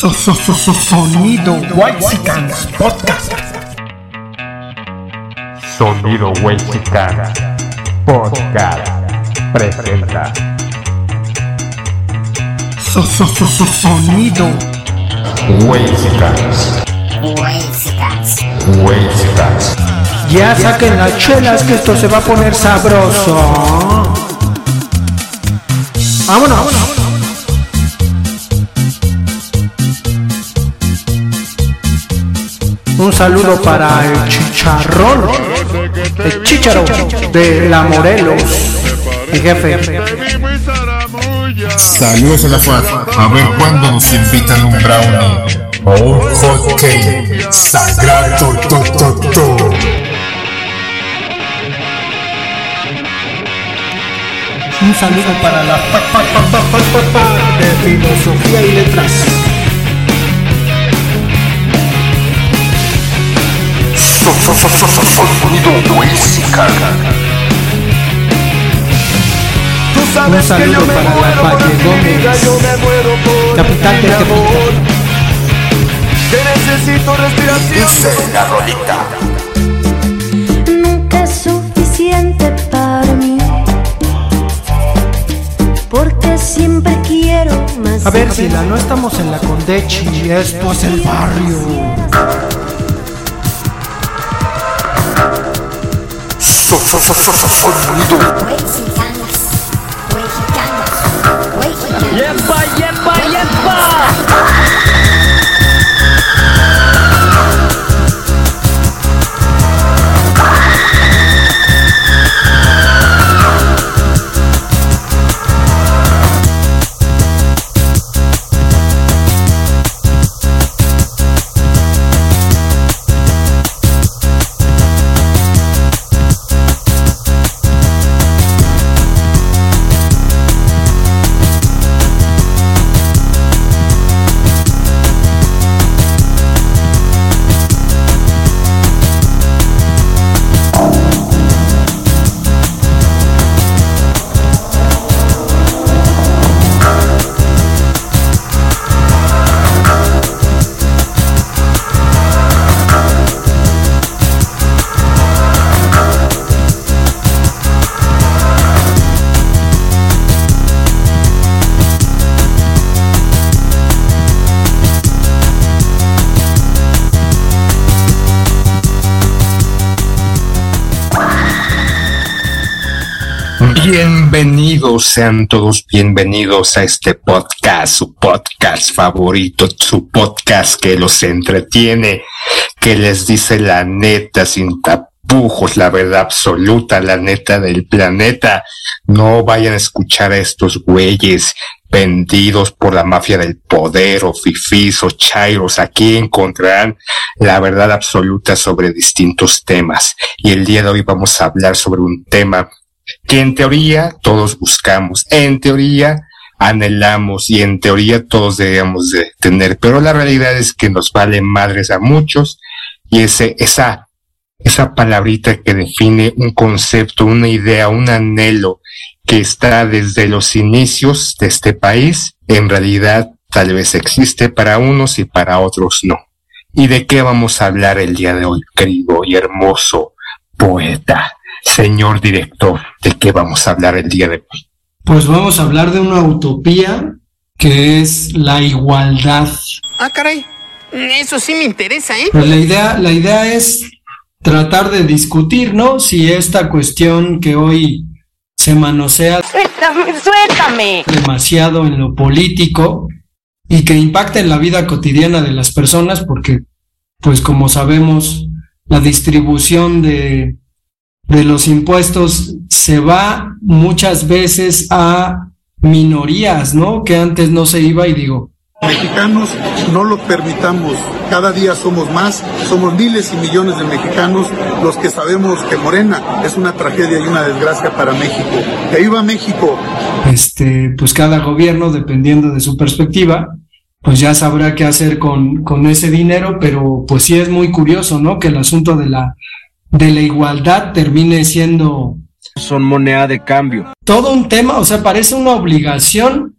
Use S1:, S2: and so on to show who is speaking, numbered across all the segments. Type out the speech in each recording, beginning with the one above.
S1: Sonido Whitesicans Podcast.
S2: Sonido Whitesicans Podcast presenta.
S1: Sonido
S2: Whitesicans. Whitesicans.
S1: Ya saquen las chelas que esto se va a poner sabroso. Vámonos. Un saludo para el chicharrón, el chicharo de la Morelos, mi jefe.
S3: Saludos a la FAD. A ver cuándo nos invitan un brownie o un hot cake sagrado. To, to, to.
S1: Un saludo para la de filosofía y letras. Un saludo para la Valle Gómez, capital de Tepic.
S4: necesito respiración.
S5: nunca es suficiente para mí. Porque siempre quiero más.
S1: A ver, Sila, no estamos en la Condechi, esto es el barrio.
S4: 刷刷刷刷刷刷刷危险
S2: Bienvenidos, sean todos bienvenidos a este podcast, su podcast favorito, su podcast que los entretiene, que les dice la neta sin tapujos, la verdad absoluta, la neta del planeta. No vayan a escuchar a estos güeyes vendidos por la mafia del poder o fifís o chairos. Aquí encontrarán la verdad absoluta sobre distintos temas. Y el día de hoy vamos a hablar sobre un tema que en teoría todos buscamos, en teoría anhelamos y en teoría todos debemos de tener, pero la realidad es que nos vale madres a muchos y ese, esa, esa palabrita que define un concepto, una idea, un anhelo que está desde los inicios de este país, en realidad tal vez existe para unos y para otros no. ¿Y de qué vamos a hablar el día de hoy, querido y hermoso poeta? Señor director, ¿de qué vamos a hablar el día de hoy?
S1: Pues vamos a hablar de una utopía que es la igualdad.
S6: Ah, caray. Eso sí me interesa, ¿eh?
S1: Pues la idea, la idea es tratar de discutir, ¿no? Si esta cuestión que hoy se manosea
S7: Suéltame, suéltame.
S1: demasiado en lo político y que impacta en la vida cotidiana de las personas, porque, pues como sabemos, la distribución de, de los impuestos se va muchas veces a minorías, ¿no? Que antes no se iba y digo,
S8: Mexicanos, no lo permitamos. Cada día somos más, somos miles y millones de mexicanos los que sabemos que Morena es una tragedia y una desgracia para México. ¡Que viva México!
S1: este, pues cada gobierno, dependiendo de su perspectiva, pues ya sabrá qué hacer con, con ese dinero, pero pues sí es muy curioso, ¿no? Que el asunto de la, de la igualdad termine siendo
S9: son moneda de cambio.
S1: todo un tema, o sea, parece una obligación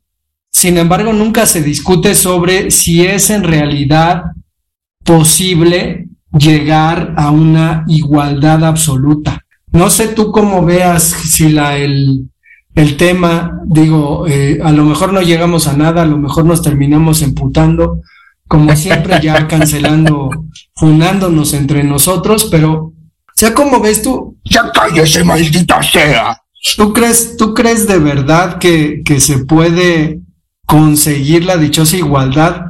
S1: sin embargo, nunca se discute sobre si es en realidad posible llegar a una igualdad absoluta. No sé tú cómo veas si la, el, el tema, digo, eh, a lo mejor no llegamos a nada, a lo mejor nos terminamos emputando, como siempre ya cancelando, fundándonos entre nosotros, pero, sea como ves tú.
S2: Ya cállese, maldita sea.
S1: ¿Tú crees, tú crees de verdad que, que se puede conseguir la dichosa igualdad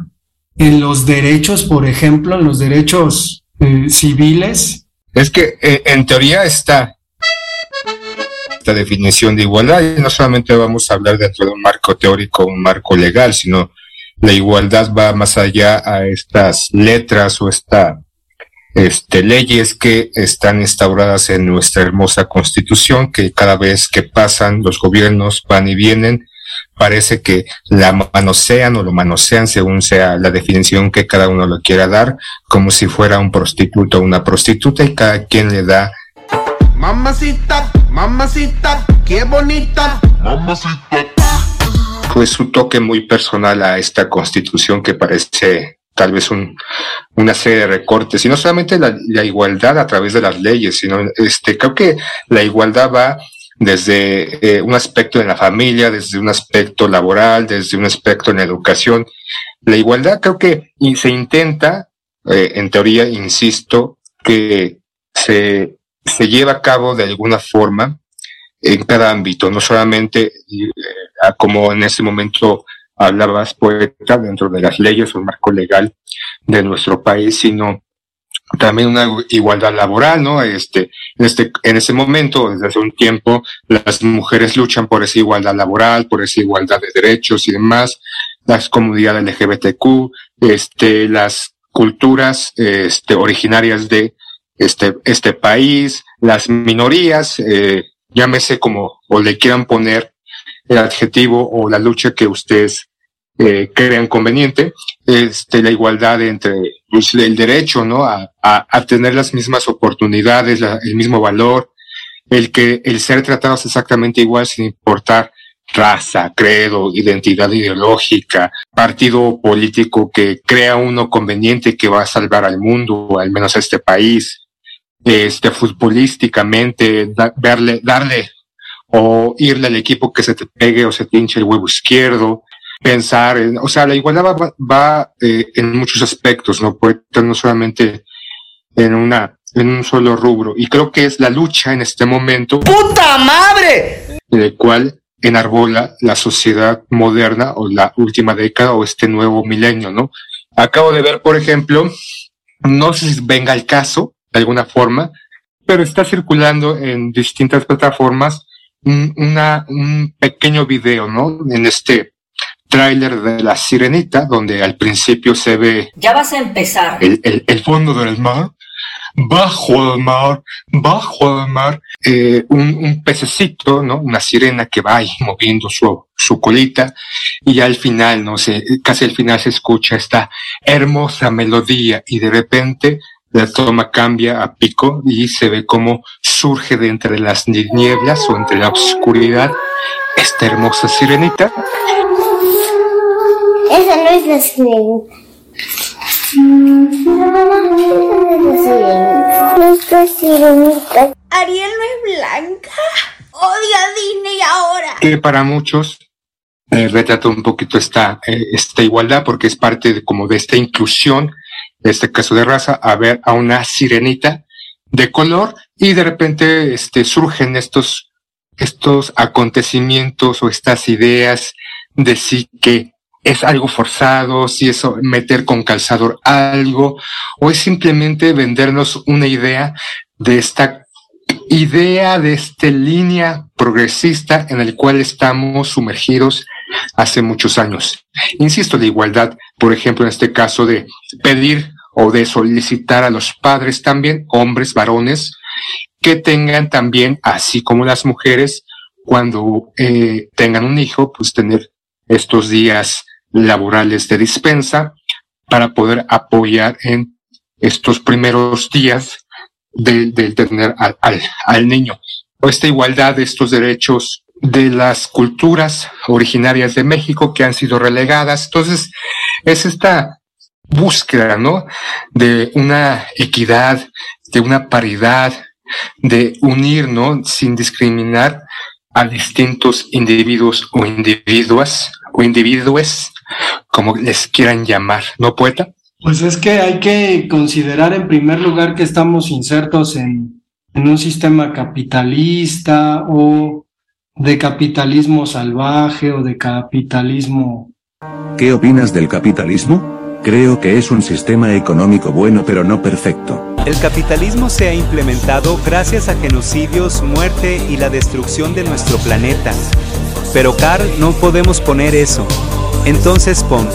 S1: en los derechos, por ejemplo, en los derechos eh, civiles?
S2: Es que eh, en teoría está esta definición de igualdad y no solamente vamos a hablar dentro de un marco teórico, un marco legal, sino la igualdad va más allá a estas letras o esta este, leyes que están instauradas en nuestra hermosa constitución, que cada vez que pasan los gobiernos van y vienen, parece que la manosean o lo manosean según sea la definición que cada uno lo quiera dar, como si fuera un prostituto o una prostituta y cada quien le da.
S9: Mamacita, mamacita, qué bonita. Mamacita.
S2: Pues su toque muy personal a esta constitución que parece tal vez un, una serie de recortes, y no solamente la, igualdad a través de las leyes, sino este, creo que la igualdad va desde eh, un aspecto en la familia, desde un aspecto laboral, desde un aspecto en la educación. La igualdad creo que se intenta, eh, en teoría, insisto, que se, se lleva a cabo de alguna forma en cada ámbito, no solamente eh, como en ese momento hablabas poeta dentro de las leyes o el marco legal de nuestro país, sino también una igualdad laboral, ¿no? Este, en este, en ese momento, desde hace un tiempo, las mujeres luchan por esa igualdad laboral, por esa igualdad de derechos y demás, las comunidades LGBTQ, este, las culturas, este, originarias de este, este país, las minorías, eh, llámese como, o le quieran poner el adjetivo o la lucha que ustedes eh, crean conveniente, este, la igualdad entre pues, el derecho, ¿no? A, a, a tener las mismas oportunidades, el mismo valor, el que el ser tratados exactamente igual sin importar raza, credo, identidad ideológica, partido político que crea uno conveniente que va a salvar al mundo, o al menos a este país, este, futbolísticamente, da, verle, darle o irle al equipo que se te pegue o se te hinche el huevo izquierdo, pensar, en, o sea, la igualdad va, va eh, en muchos aspectos, no puede estar no solamente en una, en un solo rubro. Y creo que es la lucha en este momento.
S4: ¡Puta madre!
S2: En el cual enarbola la sociedad moderna o la última década o este nuevo milenio, ¿no? Acabo de ver, por ejemplo, no sé si venga el caso de alguna forma, pero está circulando en distintas plataformas un, una, un pequeño video, ¿no? En este tráiler de La Sirenita, donde al principio se ve...
S7: Ya vas a empezar.
S2: El, el, el fondo del mar, bajo el mar, bajo el mar, eh, un, un, pececito, ¿no? Una sirena que va ahí moviendo su, su colita y ya al final, no sé, casi al final se escucha esta hermosa melodía y de repente la toma cambia a pico y se ve cómo surge de entre las nieblas o entre la oscuridad esta hermosa sirenita
S5: esa no es la sirenita. Nuestra sirenita.
S10: Ariel no es blanca. Odia a Disney ahora.
S2: Que para muchos eh, retrata un poquito esta, eh, esta igualdad porque es parte de, como de esta inclusión, de este caso de raza, a ver a una sirenita de color y de repente este, surgen estos, estos acontecimientos o estas ideas de sí que es algo forzado, si es meter con calzador algo, o es simplemente vendernos una idea de esta idea de esta línea progresista en el cual estamos sumergidos hace muchos años. Insisto, la igualdad, por ejemplo, en este caso de pedir o de solicitar a los padres también, hombres, varones, que tengan también, así como las mujeres, cuando eh, tengan un hijo, pues tener estos días laborales de dispensa para poder apoyar en estos primeros días del de tener al, al, al, niño. Esta igualdad de estos derechos de las culturas originarias de México que han sido relegadas. Entonces, es esta búsqueda, ¿no? De una equidad, de una paridad, de unir, ¿no? Sin discriminar a distintos individuos o individuas o individuos, como les quieran llamar, ¿no, poeta?
S1: Pues es que hay que considerar en primer lugar que estamos insertos en, en un sistema capitalista o de capitalismo salvaje o de capitalismo.
S11: ¿Qué opinas del capitalismo? Creo que es un sistema económico bueno pero no perfecto.
S12: El capitalismo se ha implementado gracias a genocidios, muerte y la destrucción de nuestro planeta. Pero Carl, no podemos poner eso. Entonces pon.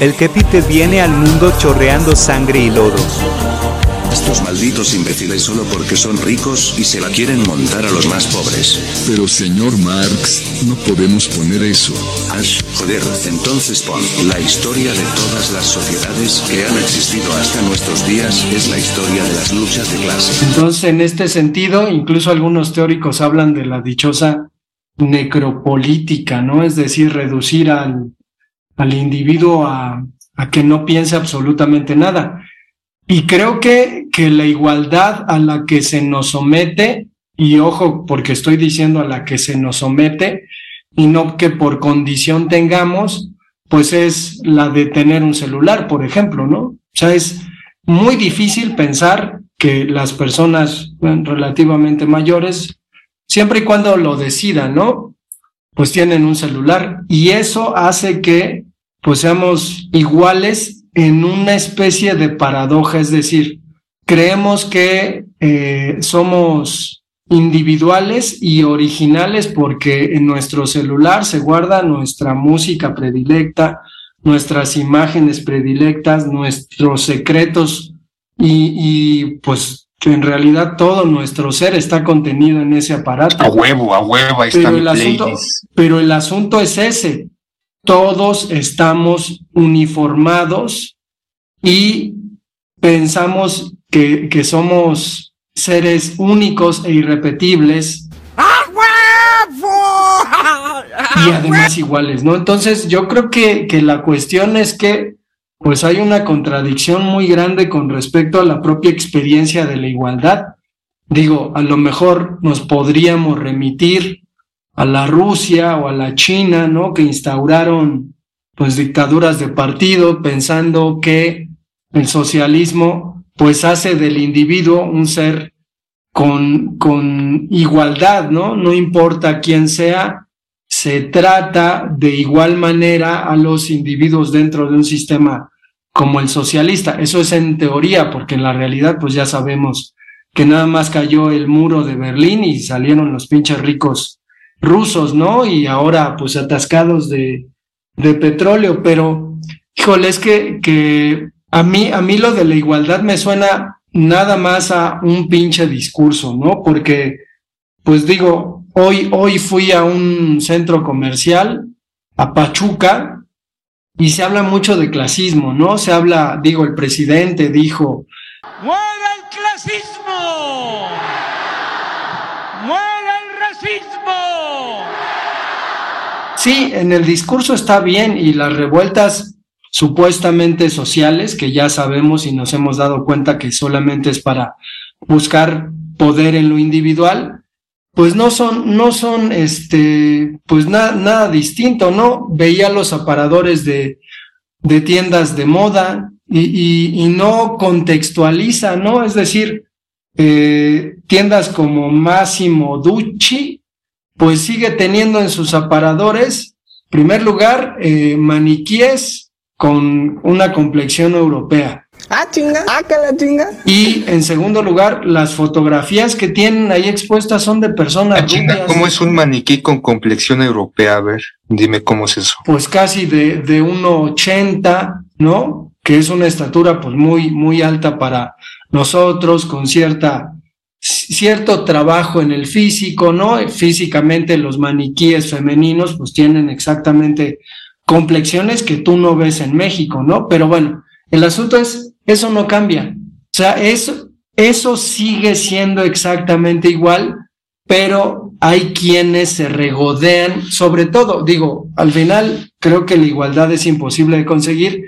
S12: El Kepite viene al mundo chorreando sangre y lodo.
S11: Estos malditos imbéciles solo porque son ricos y se la quieren montar a los más pobres.
S3: Pero señor Marx, no podemos poner eso.
S11: Ash, joder, entonces pon. La historia de todas las sociedades que han existido hasta nuestros días es la historia de las luchas de clase.
S1: Entonces, en este sentido, incluso algunos teóricos hablan de la dichosa necropolítica, ¿no? Es decir, reducir al, al individuo a, a que no piense absolutamente nada. Y creo que, que la igualdad a la que se nos somete, y ojo, porque estoy diciendo a la que se nos somete, y no que por condición tengamos, pues es la de tener un celular, por ejemplo, ¿no? O sea, es muy difícil pensar que las personas relativamente mayores, siempre y cuando lo decidan, ¿no? Pues tienen un celular y eso hace que pues seamos iguales en una especie de paradoja, es decir, creemos que eh, somos individuales y originales porque en nuestro celular se guarda nuestra música predilecta, nuestras imágenes predilectas, nuestros secretos y, y pues que en realidad todo nuestro ser está contenido en ese aparato.
S2: A huevo, a huevo, ahí
S1: pero
S2: está
S1: el, asunto, pero el asunto es ese. Todos estamos uniformados y pensamos que, que somos seres únicos e irrepetibles y además iguales, ¿no? Entonces yo creo que, que la cuestión es que pues hay una contradicción muy grande con respecto a la propia experiencia de la igualdad. Digo, a lo mejor nos podríamos remitir a la Rusia o a la China, ¿no? Que instauraron pues dictaduras de partido pensando que el socialismo pues hace del individuo un ser con, con igualdad, ¿no? No importa quién sea, se trata de igual manera a los individuos dentro de un sistema como el socialista. Eso es en teoría, porque en la realidad pues ya sabemos que nada más cayó el muro de Berlín y salieron los pinches ricos rusos, ¿no? Y ahora pues atascados de, de petróleo, pero híjole, es que, que a mí, a mí lo de la igualdad me suena nada más a un pinche discurso, ¿no? Porque, pues digo, hoy, hoy fui a un centro comercial, a Pachuca, y se habla mucho de clasismo, ¿no? Se habla, digo, el presidente dijo...
S13: ¡Muera el clasismo! ¡Muera el racismo!
S1: Sí, en el discurso está bien y las revueltas supuestamente sociales, que ya sabemos y nos hemos dado cuenta que solamente es para buscar poder en lo individual, pues no son, no son, este, pues nada, nada distinto, ¿no? Veía los aparadores de, de tiendas de moda y, y, y no contextualiza, ¿no? Es decir, eh, tiendas como Massimo Ducci, pues sigue teniendo en sus aparadores, en primer lugar, eh, maniquíes con una complexión europea.
S6: Ah, chinga. Ah, que la chinga.
S1: Y en segundo lugar, las fotografías que tienen ahí expuestas son de personas
S2: Ah, chinga. ¿Cómo es un maniquí con complexión europea? A ver, dime cómo es eso.
S1: Pues casi de, de 1,80, ¿no? Que es una estatura pues muy, muy alta para nosotros, con cierta, cierto trabajo en el físico, ¿no? Físicamente los maniquíes femeninos pues tienen exactamente complexiones que tú no ves en México, ¿no? Pero bueno, el asunto es, eso no cambia. O sea, eso, eso sigue siendo exactamente igual, pero hay quienes se regodean, sobre todo, digo, al final creo que la igualdad es imposible de conseguir,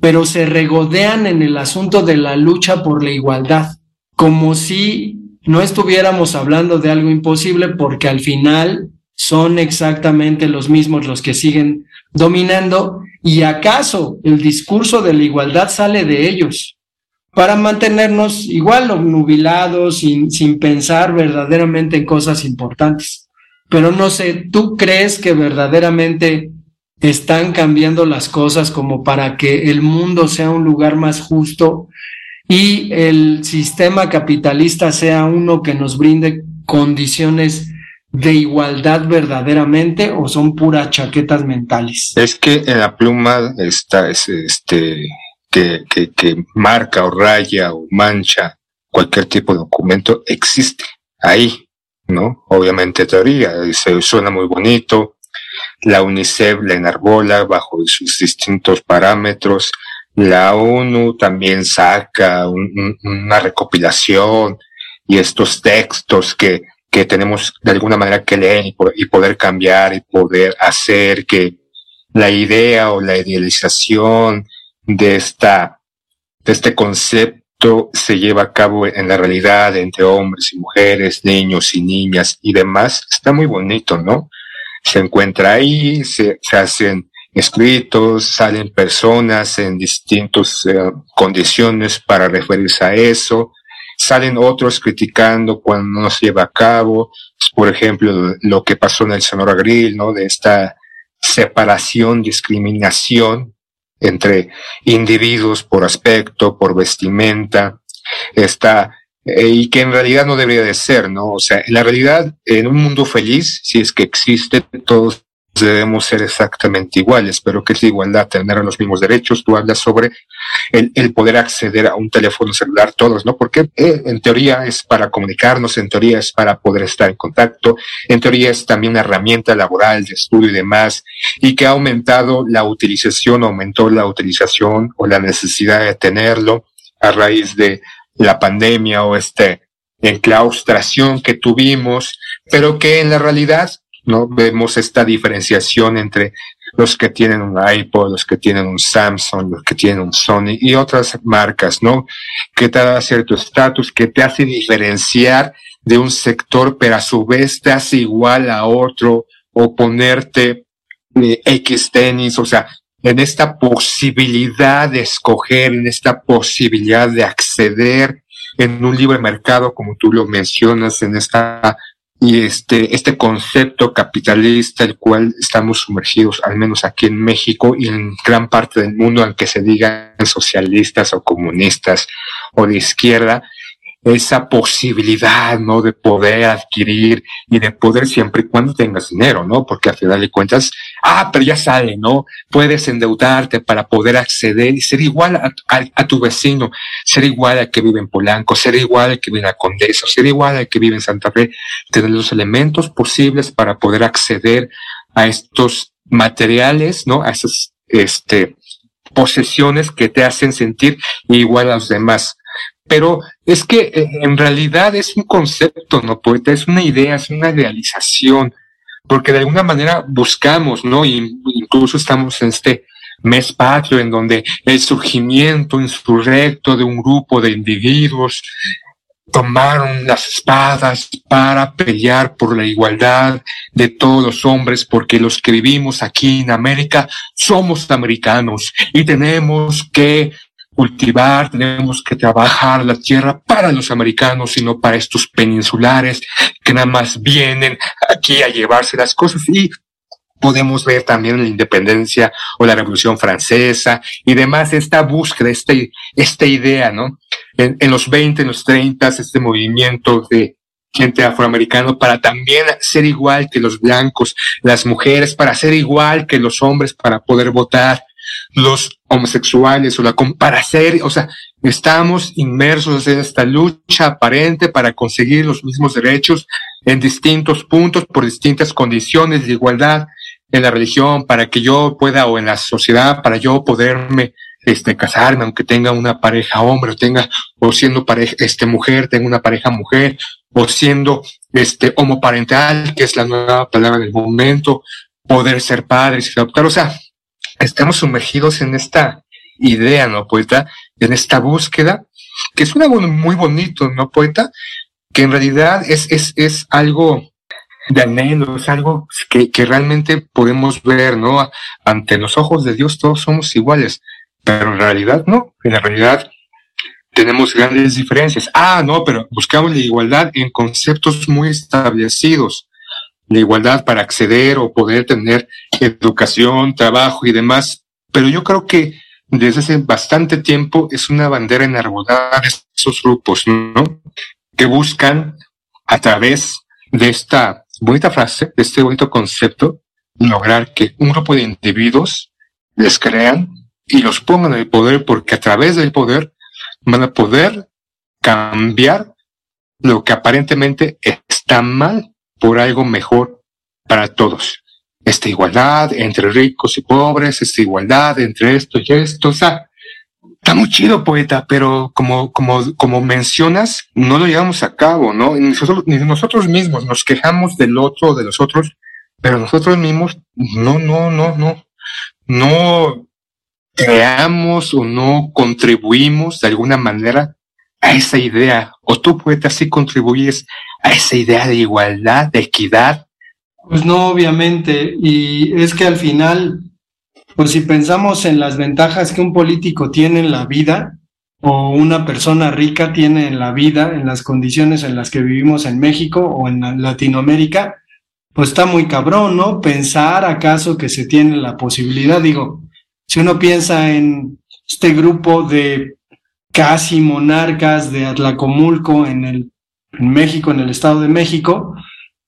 S1: pero se regodean en el asunto de la lucha por la igualdad, como si no estuviéramos hablando de algo imposible, porque al final son exactamente los mismos los que siguen dominando y acaso el discurso de la igualdad sale de ellos para mantenernos igual nubilados, sin, sin pensar verdaderamente en cosas importantes. Pero no sé, ¿tú crees que verdaderamente están cambiando las cosas como para que el mundo sea un lugar más justo y el sistema capitalista sea uno que nos brinde condiciones de igualdad verdaderamente o son puras chaquetas mentales?
S2: Es que en la pluma está este que, que, que marca o raya o mancha cualquier tipo de documento existe ahí, ¿no? Obviamente teoría, se suena muy bonito, la UNICEF la enarbola bajo sus distintos parámetros, la ONU también saca una recopilación y estos textos que, que tenemos de alguna manera que leer y, poder cambiar y poder hacer que la idea o la idealización de esta, de este concepto se lleva a cabo en la realidad entre hombres y mujeres, niños y niñas y demás, está muy bonito, ¿no? Se encuentra ahí, se, se hacen escritos, salen personas en distintas eh, condiciones para referirse a eso, salen otros criticando cuando no se lleva a cabo, por ejemplo, lo que pasó en el Sonora Grill, ¿no? De esta separación, discriminación entre individuos por aspecto, por vestimenta, está, eh, y que en realidad no debería de ser, ¿no? O sea, en la realidad, en un mundo feliz, si es que existe, todos debemos ser exactamente iguales, pero que es igualdad, tener los mismos derechos. Tú hablas sobre el, el poder acceder a un teléfono celular todos, ¿no? Porque eh, en teoría es para comunicarnos, en teoría es para poder estar en contacto, en teoría es también una herramienta laboral de estudio y demás, y que ha aumentado la utilización, aumentó la utilización o la necesidad de tenerlo a raíz de la pandemia o este enclaustración que tuvimos, pero que en la realidad ¿no? Vemos esta diferenciación entre los que tienen un iPod, los que tienen un Samsung, los que tienen un Sony y otras marcas, ¿no? Que te da cierto estatus, que te hace diferenciar de un sector, pero a su vez te hace igual a otro o ponerte eh, X tenis, o sea, en esta posibilidad de escoger, en esta posibilidad de acceder en un libre mercado, como tú lo mencionas, en esta y este, este concepto capitalista, el cual estamos sumergidos, al menos aquí en México y en gran parte del mundo, aunque se digan socialistas o comunistas o de izquierda, esa posibilidad, ¿no? De poder adquirir y de poder siempre y cuando tengas dinero, ¿no? Porque al final de cuentas, ah, pero ya sale, ¿no? Puedes endeudarte para poder acceder y ser igual a, tu vecino, ser igual al que vive en Polanco, ser igual al que vive en la Condesa, ser igual al que vive en Santa Fe, tener los elementos posibles para poder acceder a estos materiales, ¿no? A esas, este, posesiones que te hacen sentir igual a los demás pero es que eh, en realidad es un concepto, ¿no, poeta? Es una idea, es una idealización, porque de alguna manera buscamos, ¿no? Y incluso estamos en este mes patrio en donde el surgimiento insurrecto de un grupo de individuos tomaron las espadas para pelear por la igualdad de todos los hombres, porque los que vivimos aquí en América somos americanos y tenemos que cultivar, tenemos que trabajar la tierra para los americanos y no para estos peninsulares que nada más vienen aquí a llevarse las cosas y podemos ver también la independencia o la revolución francesa y demás, esta búsqueda, esta, esta idea, ¿no? En, en los 20, en los 30, este movimiento de gente afroamericana para también ser igual que los blancos, las mujeres, para ser igual que los hombres, para poder votar, los homosexuales o la para ser, o sea, estamos inmersos en esta lucha aparente para conseguir los mismos derechos en distintos puntos por distintas condiciones de igualdad en la religión para que yo pueda o en la sociedad para yo poderme este casarme aunque tenga una pareja hombre o tenga o siendo pareja este mujer tenga una pareja mujer o siendo este, homoparental, que es la nueva palabra del momento, poder ser padres y adoptar. O sea, estamos sumergidos en esta idea, ¿no, poeta? En esta búsqueda, que suena muy bonito, ¿no, poeta? Que en realidad es, es, es algo de anhelo, es algo que, que realmente podemos ver, ¿no? Ante los ojos de Dios todos somos iguales, pero en realidad no, en la realidad tenemos grandes diferencias. Ah, no, pero buscamos la igualdad en conceptos muy establecidos. La igualdad para acceder o poder tener educación, trabajo y demás. Pero yo creo que desde hace bastante tiempo es una bandera enarbolada de esos grupos, ¿no? Que buscan a través de esta bonita frase, de este bonito concepto, lograr que un grupo de individuos les crean y los pongan en el poder porque a través del poder van a poder cambiar lo que aparentemente está mal por algo mejor para todos. Esta igualdad entre ricos y pobres, esta igualdad entre esto y esto, o sea, está muy chido, poeta, pero como, como, como mencionas, no lo llevamos a cabo, ¿no? Ni nosotros, mismos nos quejamos del otro, de los otros, pero nosotros mismos no, no, no, no, no creamos o no contribuimos de alguna manera a esa idea, o tú, poeta, sí contribuyes a esa idea de igualdad, de equidad.
S1: Pues no, obviamente, y es que al final, pues si pensamos en las ventajas que un político tiene en la vida, o una persona rica tiene en la vida, en las condiciones en las que vivimos en México o en Latinoamérica, pues está muy cabrón, ¿no? Pensar acaso que se tiene la posibilidad, digo, si uno piensa en este grupo de casi monarcas de Atlacomulco en, el, en México, en el Estado de México,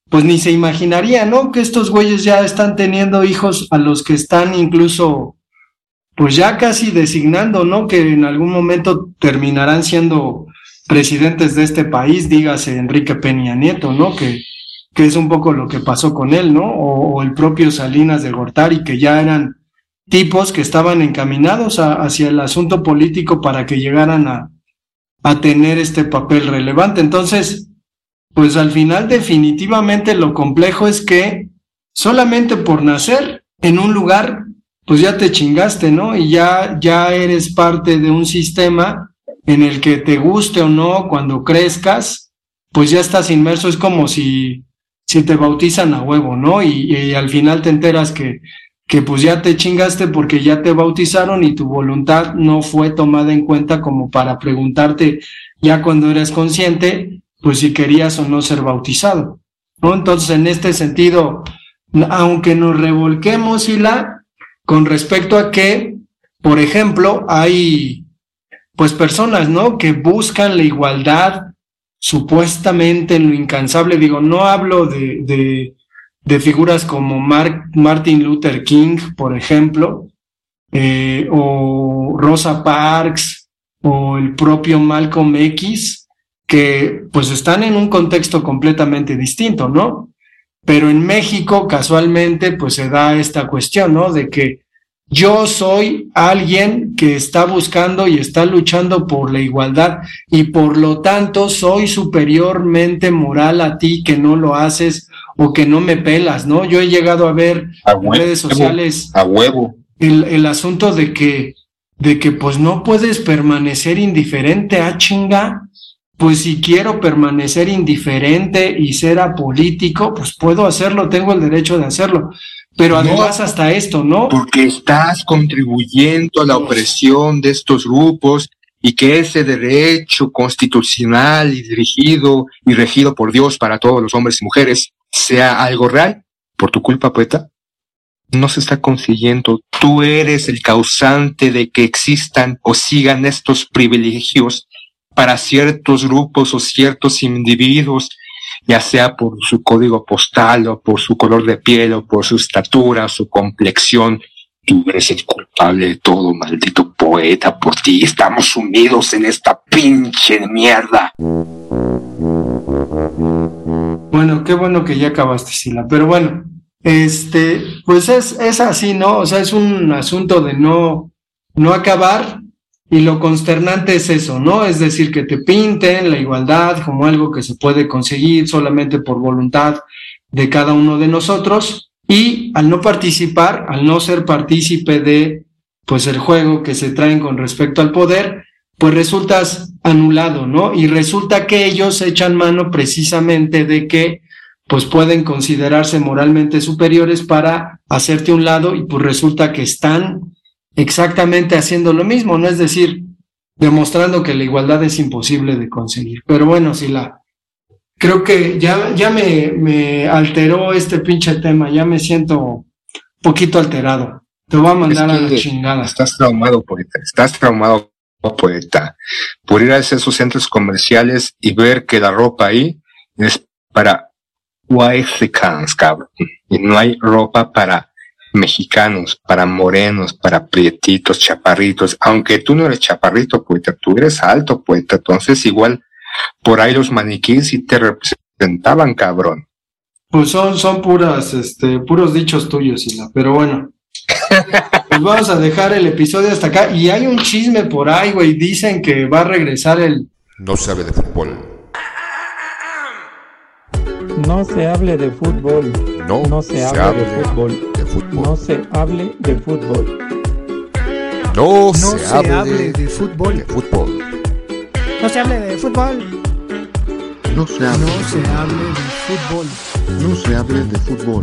S1: pues ni se imaginaría, ¿no? Que estos güeyes ya están teniendo hijos a los que están incluso, pues ya casi designando, ¿no? Que en algún momento terminarán siendo presidentes de este país, dígase Enrique Peña Nieto, ¿no? Que, que es un poco lo que pasó con él, ¿no? O, o el propio Salinas de Gortari, que ya eran tipos que estaban encaminados hacia el asunto político para que llegaran a, a tener este papel relevante. Entonces, pues al final definitivamente lo complejo es que solamente por nacer en un lugar, pues ya te chingaste, ¿no? Y ya, ya eres parte de un sistema en el que te guste o no, cuando crezcas, pues ya estás inmerso, es como si, si te bautizan a huevo, ¿no? Y, y al final te enteras que que pues ya te chingaste porque ya te bautizaron y tu voluntad no fue tomada en cuenta como para preguntarte ya cuando eres consciente, pues si querías o no ser bautizado. ¿no? Entonces, en este sentido, aunque nos revolquemos y la, con respecto a que, por ejemplo, hay pues personas, ¿no? Que buscan la igualdad supuestamente en lo incansable. Digo, no hablo de, de de figuras como Martin Luther King, por ejemplo, eh, o Rosa Parks, o el propio Malcolm X, que pues están en un contexto completamente distinto, ¿no? Pero en México casualmente pues se da esta cuestión, ¿no? De que yo soy alguien que está buscando y está luchando por la igualdad y por lo tanto soy superiormente moral a ti que no lo haces o que no me pelas, ¿no? Yo he llegado a ver en redes sociales
S2: a huevo
S1: el, el, asunto de que, de que pues no puedes permanecer indiferente a ah, chinga. Pues si quiero permanecer indiferente y ser apolítico, pues puedo hacerlo, tengo el derecho de hacerlo. Pero además hasta esto, ¿no?
S2: Porque estás contribuyendo a la opresión de estos grupos y que ese derecho constitucional y dirigido y regido por Dios para todos los hombres y mujeres sea algo real, por tu culpa, poeta, no se está consiguiendo. Tú eres el causante de que existan o sigan estos privilegios para ciertos grupos o ciertos individuos, ya sea por su código postal o por su color de piel o por su estatura, su complexión. Tú eres el culpable de todo, maldito poeta. Por ti estamos sumidos en esta pinche mierda.
S1: Bueno, qué bueno que ya acabaste, Sila. Pero bueno, este, pues es, es así, ¿no? O sea, es un asunto de no, no acabar y lo consternante es eso, ¿no? Es decir, que te pinten la igualdad como algo que se puede conseguir solamente por voluntad de cada uno de nosotros y al no participar, al no ser partícipe de pues el juego que se traen con respecto al poder, pues resultas anulado, ¿no? Y resulta que ellos echan mano precisamente de que pues pueden considerarse moralmente superiores para hacerte un lado y pues resulta que están exactamente haciendo lo mismo, ¿no? Es decir, demostrando que la igualdad es imposible de conseguir. Pero bueno, si la creo que ya, ya me, me alteró este pinche tema, ya me siento poquito alterado. Te voy a mandar a la chingada.
S2: Estás traumado, poeta. Estás traumado, poeta. Por ir a esos centros comerciales y ver que la ropa ahí es para white cabrón. Y no hay ropa para mexicanos, para morenos, para prietitos, chaparritos, aunque tú no eres chaparrito, poeta, tú eres alto, poeta, entonces igual por ahí los maniquíes sí te representaban, cabrón.
S1: Pues son, son puras, este, puros dichos tuyos, Isla, pero bueno. Pues vamos a dejar el episodio hasta acá. Y hay un chisme por ahí, güey. Dicen que va a regresar el.
S2: No sabe de fútbol.
S14: No se hable de fútbol.
S2: No,
S14: no se, hable, de, fútbol. No se hable de fútbol.
S2: No, se, hable, de, fútbol.
S15: fútbol. No se hable de fútbol.
S16: No se hable, de fútbol.
S17: No se hable de fútbol.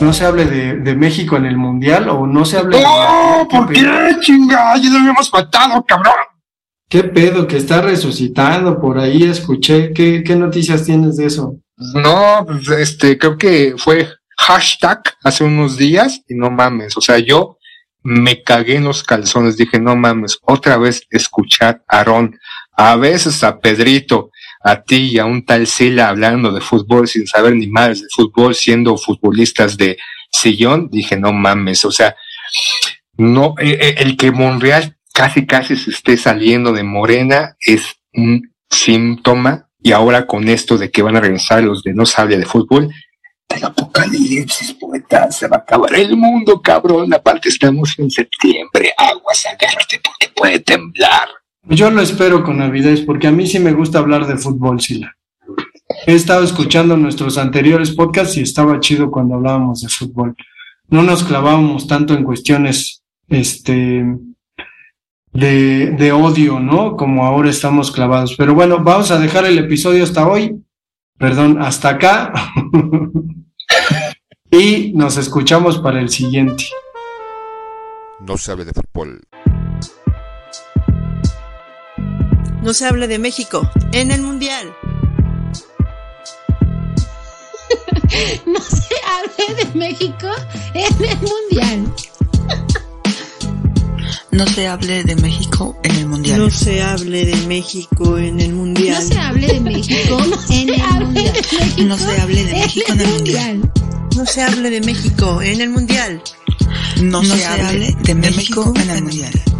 S1: No se hable de, México en el Mundial o no se hable
S2: ¡Oh! ¿Por qué, chinga? Ya lo habíamos matado, cabrón.
S1: ¿Qué pedo? Que está resucitando por ahí, escuché. ¿Qué, qué noticias tienes de eso?
S2: No, pues, este, creo que fue hashtag hace unos días y no mames. O sea, yo me cagué en los calzones, dije, no mames, otra vez escuchar a Ron, a veces a Pedrito, a ti y a un tal Sila hablando de fútbol sin saber ni más de fútbol, siendo futbolistas de sillón, dije, no mames, o sea, no, eh, eh, el que Monreal casi casi se esté saliendo de Morena es un síntoma y ahora con esto de que van a regresar los de no sabe de fútbol, el apocalipsis, poeta, se va a acabar el mundo, cabrón. Aparte estamos en septiembre, aguas, agárrate porque puede temblar.
S1: Yo lo espero con avidez, porque a mí sí me gusta hablar de fútbol, Sila. He estado escuchando nuestros anteriores podcasts y estaba chido cuando hablábamos de fútbol. No nos clavábamos tanto en cuestiones, este, de, de odio, ¿no? Como ahora estamos clavados. Pero bueno, vamos a dejar el episodio hasta hoy. Perdón, hasta acá. y nos escuchamos para el siguiente.
S2: No se hable de fútbol.
S18: No se hable de México en el Mundial.
S10: no se hable de México en el Mundial.
S18: No se hable de México en el Mundial.
S15: No se hable de México en el Mundial.
S10: No se hable de México en el Mundial.
S18: No se hable de México en el Mundial. No se hable de México en el Mundial. No se hable de México en el Mundial.